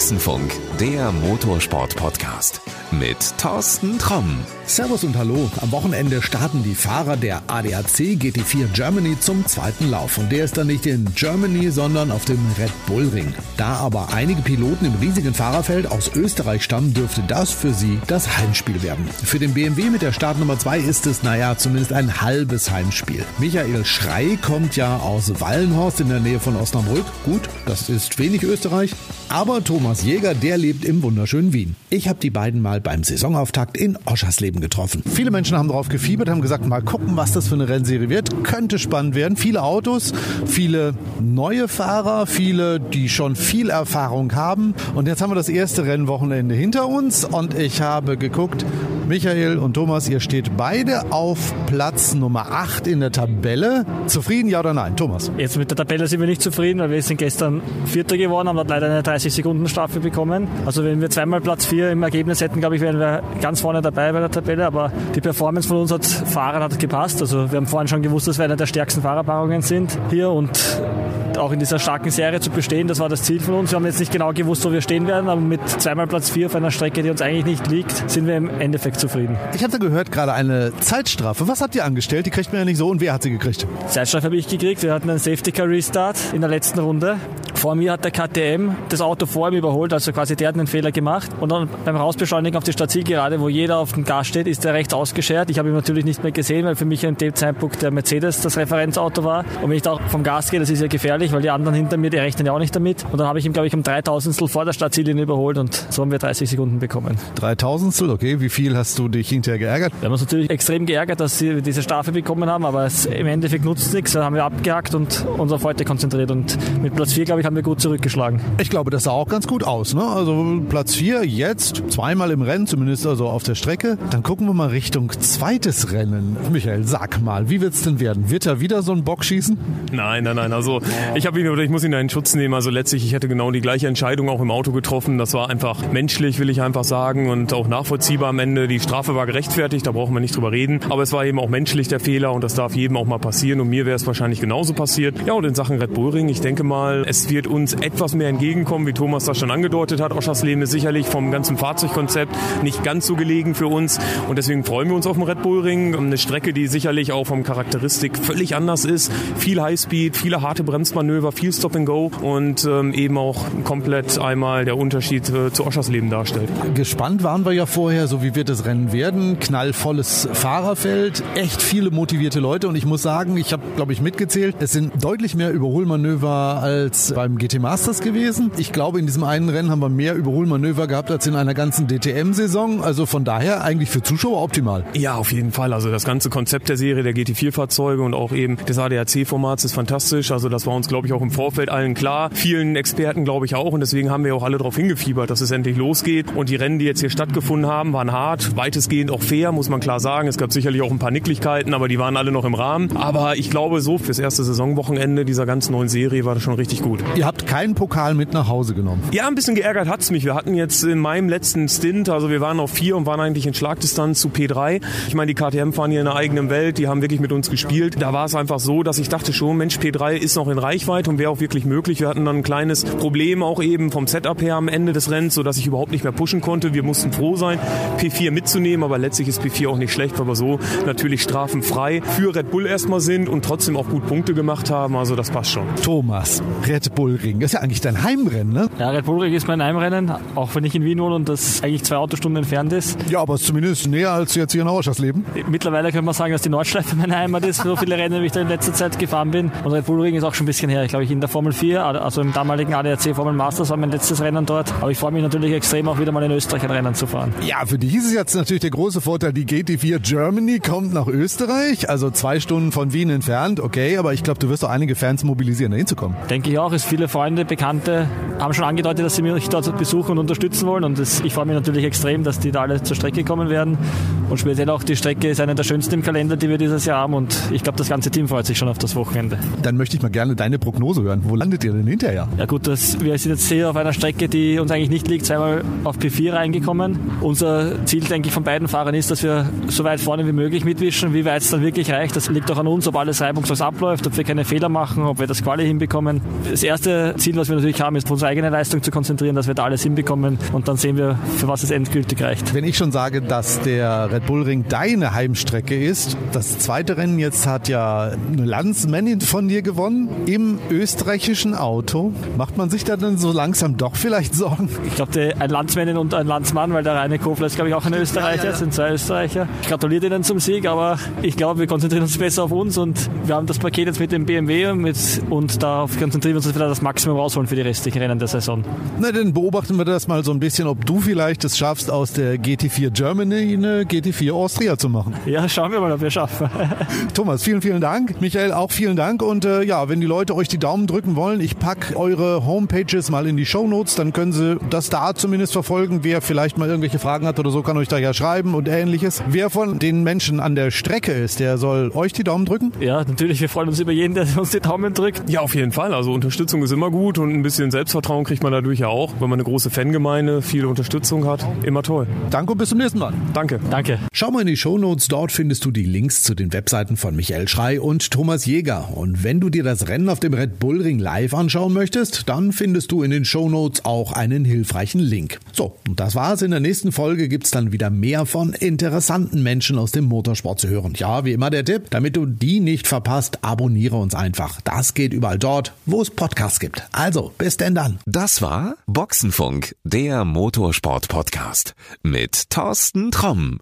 Boxenfunk, der Motorsport-Podcast mit Thorsten Tromm. Servus und Hallo. Am Wochenende starten die Fahrer der ADAC GT4 Germany zum zweiten Lauf. Und der ist dann nicht in Germany, sondern auf dem Red Bull Ring. Da aber einige Piloten im riesigen Fahrerfeld aus Österreich stammen, dürfte das für sie das Heimspiel werden. Für den BMW mit der Startnummer 2 ist es, naja, zumindest ein halbes Heimspiel. Michael Schrei kommt ja aus Wallenhorst in der Nähe von Osnabrück. Gut, das ist wenig Österreich. Aber Thomas Jäger, der lebt im wunderschönen Wien. Ich habe die beiden mal beim Saisonauftakt in Oschersleben getroffen. Viele Menschen haben darauf gefiebert, haben gesagt, mal gucken, was das für eine Rennserie wird. Könnte spannend werden. Viele Autos, viele neue Fahrer, viele, die schon viel Erfahrung haben. Und jetzt haben wir das erste Rennwochenende hinter uns und ich habe geguckt, Michael und Thomas, ihr steht beide auf Platz Nummer 8 in der Tabelle. Zufrieden, ja oder nein? Thomas? Jetzt mit der Tabelle sind wir nicht zufrieden, weil wir sind gestern Vierter geworden, haben dort leider eine 30 Sekunden Strafe bekommen. Also wenn wir zweimal Platz 4 im Ergebnis hätten, glaube ich, wären wir ganz vorne dabei bei der Tabelle. Aber die Performance von uns als Fahrern hat gepasst. Also wir haben vorhin schon gewusst, dass wir eine der stärksten Fahrerpaarungen sind hier und auch in dieser starken Serie zu bestehen, das war das Ziel von uns. Wir haben jetzt nicht genau gewusst, wo wir stehen werden, aber mit zweimal Platz 4 auf einer Strecke, die uns eigentlich nicht liegt, sind wir im Endeffekt zufrieden. Ich hatte gehört, gerade eine Zeitstrafe. Was habt ihr angestellt? Die kriegt man ja nicht so. Und wer hat sie gekriegt? Zeitstrafe habe ich gekriegt. Wir hatten einen Safety Car Restart in der letzten Runde. Vor mir hat der KTM das Auto vor ihm überholt, also quasi der hat einen Fehler gemacht. Und dann beim Rausbeschleunigen auf die Startzielgerade, wo jeder auf dem Gas steht, ist er rechts ausgeschert. Ich habe ihn natürlich nicht mehr gesehen, weil für mich an dem Zeitpunkt der Mercedes das Referenzauto war. Und wenn ich da auch vom Gas gehe, das ist ja gefährlich, weil die anderen hinter mir, die rechnen ja auch nicht damit. Und dann habe ich ihn, glaube ich, um 3000 vor der Startziellinie überholt und so haben wir 30 Sekunden bekommen. 3000 okay. Wie viel hast du dich hinterher geärgert? Wir haben uns natürlich extrem geärgert, dass sie diese Strafe bekommen haben, aber es, im Endeffekt nutzt es nichts. Dann haben wir abgehakt und uns auf heute konzentriert. Und mit Platz 4, glaube ich, haben wir gut zurückgeschlagen. Ich glaube, das sah auch ganz gut aus. Ne? Also Platz 4 jetzt, zweimal im Rennen, zumindest also auf der Strecke. Dann gucken wir mal Richtung zweites Rennen. Michael, sag mal, wie wird es denn werden? Wird er wieder so einen Bock schießen? Nein, nein, nein. Also ich habe ihn oder ich muss ihn in Schutz nehmen. Also letztlich, ich hätte genau die gleiche Entscheidung auch im Auto getroffen. Das war einfach menschlich, will ich einfach sagen, und auch nachvollziehbar am Ende. Die Strafe war gerechtfertigt, da brauchen wir nicht drüber reden. Aber es war eben auch menschlich der Fehler und das darf jedem auch mal passieren. Und mir wäre es wahrscheinlich genauso passiert. Ja, und in Sachen Red Bull Ring, ich denke mal, es wird uns etwas mehr entgegenkommen, wie Thomas das schon angedeutet hat. Oschersleben ist sicherlich vom ganzen Fahrzeugkonzept nicht ganz so gelegen für uns. Und deswegen freuen wir uns auf den Red Bull Ring. Eine Strecke, die sicherlich auch vom Charakteristik völlig anders ist. Viel Highspeed, viele harte Bremsmanöver, viel Stop and Go und ähm, eben auch komplett einmal der Unterschied äh, zu Oschersleben darstellt. Gespannt waren wir ja vorher, so wie wird das Rennen werden. Knallvolles Fahrerfeld, echt viele motivierte Leute und ich muss sagen, ich habe, glaube ich, mitgezählt, es sind deutlich mehr Überholmanöver als beim GT Masters gewesen. Ich glaube, in diesem einen Rennen haben wir mehr Überholmanöver gehabt als in einer ganzen DTM-Saison. Also von daher eigentlich für Zuschauer optimal. Ja, auf jeden Fall. Also das ganze Konzept der Serie, der GT4-Fahrzeuge und auch eben des ADAC-Formats ist fantastisch. Also das war uns, glaube ich, auch im Vorfeld allen klar. Vielen Experten, glaube ich, auch. Und deswegen haben wir auch alle darauf hingefiebert, dass es endlich losgeht. Und die Rennen, die jetzt hier stattgefunden haben, waren hart, weitestgehend auch fair, muss man klar sagen. Es gab sicherlich auch ein paar Nicklichkeiten, aber die waren alle noch im Rahmen. Aber ich glaube, so fürs erste Saisonwochenende dieser ganz neuen Serie war das schon richtig gut. Ihr habt keinen Pokal mit nach Hause genommen. Ja, ein bisschen geärgert hat's mich. Wir hatten jetzt in meinem letzten Stint, also wir waren auf vier und waren eigentlich in Schlagdistanz zu P3. Ich meine, die KTM fahren hier in der eigenen Welt, die haben wirklich mit uns gespielt. Da war es einfach so, dass ich dachte schon, Mensch, P3 ist noch in Reichweite und wäre auch wirklich möglich. Wir hatten dann ein kleines Problem auch eben vom Setup her am Ende des Rennens, sodass ich überhaupt nicht mehr pushen konnte. Wir mussten froh sein, P4 mitzunehmen, aber letztlich ist P4 auch nicht schlecht, weil wir so natürlich strafenfrei für Red Bull erstmal sind und trotzdem auch gut Punkte gemacht haben. Also das passt schon. Thomas, Red Bull Ring, das ist ja eigentlich dein Heimrennen, ne? Ja, Red Bull Ring ist mein Heimrennen, auch wenn ich in Wien wohne und das eigentlich zwei Autostunden entfernt ist. Ja, aber zumindest näher als jetzt hier in Auerschersleben. Mittlerweile könnte man sagen, dass die Nordschleife meine Heimat ist. So viele Rennen, wie ich da in letzter Zeit gefahren bin. Und Red Bull Ring ist auch schon ein bisschen her. Ich glaube, ich in der Formel 4, also im damaligen ADAC Formel Masters war mein letztes Rennen dort. Aber ich freue mich natürlich extrem auch wieder mal in Österreich ein Rennen zu fahren. Ja, für dich ist es jetzt natürlich der große Vorteil, die GT4 Germany kommt nach Österreich, also zwei Stunden von Wien entfernt, okay, aber ich glaube, du wirst auch einige Fans mobilisieren, da hinzukommen. Denke ich auch, es viele Freunde, Bekannte haben schon angedeutet, dass sie mich dort besuchen und unterstützen wollen und das, ich freue mich natürlich extrem, dass die da alle zur Strecke kommen werden und speziell auch die Strecke ist eine der schönsten im Kalender, die wir dieses Jahr haben und ich glaube, das ganze Team freut sich schon auf das Wochenende. Dann möchte ich mal gerne deine Prognose hören. Wo landet ihr denn hinterher? Ja gut, das, wir sind jetzt hier auf einer Strecke, die uns eigentlich nicht liegt, zweimal auf P4 reingekommen. Unser Ziel, denke ich, von beiden Fahrern ist, dass wir so weit vorne wie möglich mitwischen. Wie weit es dann wirklich reicht, das liegt auch an uns, ob alles reibungslos abläuft, ob wir keine Fehler machen, ob wir das Quali hinbekommen. Das erste erste Ziel, was wir natürlich haben, ist auf unsere eigene Leistung zu konzentrieren, dass wir da alles hinbekommen und dann sehen wir, für was es endgültig reicht. Wenn ich schon sage, dass der Red Bull Ring deine Heimstrecke ist, das zweite Rennen jetzt hat ja eine Landsmännin von dir gewonnen im österreichischen Auto. Macht man sich da dann so langsam doch vielleicht Sorgen? Ich glaube, ein Landsmännin und ein Landsmann, weil der Reine Kofler ist, glaube ich, auch ein Österreicher, ja, ja. sind zwei Österreicher. Ich gratuliere ihnen zum Sieg, aber ich glaube, wir konzentrieren uns besser auf uns und wir haben das Paket jetzt mit dem BMW mit, und darauf konzentrieren wir uns, dass wir das Maximum rausholen für die restlichen Rennen der Saison. Na, dann beobachten wir das mal so ein bisschen, ob du vielleicht es schaffst, aus der GT4 Germany eine GT4 Austria zu machen. Ja, schauen wir mal, ob wir schaffen. Thomas, vielen, vielen Dank. Michael, auch vielen Dank. Und äh, ja, wenn die Leute euch die Daumen drücken wollen, ich packe eure Homepages mal in die Show Notes, dann können sie das da zumindest verfolgen. Wer vielleicht mal irgendwelche Fragen hat oder so, kann euch da ja schreiben und ähnliches. Wer von den Menschen an der Strecke ist, der soll euch die Daumen drücken? Ja, natürlich. Wir freuen uns über jeden, der uns die Daumen drückt. Ja, auf jeden Fall. Also Unterstützung ist immer gut und ein bisschen Selbstvertrauen kriegt man dadurch ja auch, wenn man eine große Fangemeinde, viele Unterstützung hat. Immer toll. Danke und bis zum nächsten Mal. Danke. Danke. Schau mal in die Show Notes. Dort findest du die Links zu den Webseiten von Michael Schrei und Thomas Jäger. Und wenn du dir das Rennen auf dem Red Bull Ring live anschauen möchtest, dann findest du in den Show Notes auch einen hilfreichen Link. So, und das war's. In der nächsten Folge gibt's dann wieder mehr von interessanten Menschen aus dem Motorsport zu hören. Ja, wie immer der Tipp, damit du die nicht verpasst, abonniere uns einfach. Das geht überall dort, wo es Podcasts gibt. Also, bis denn dann. Das war Boxenfunk, der Motorsport-Podcast mit Thorsten Tromm.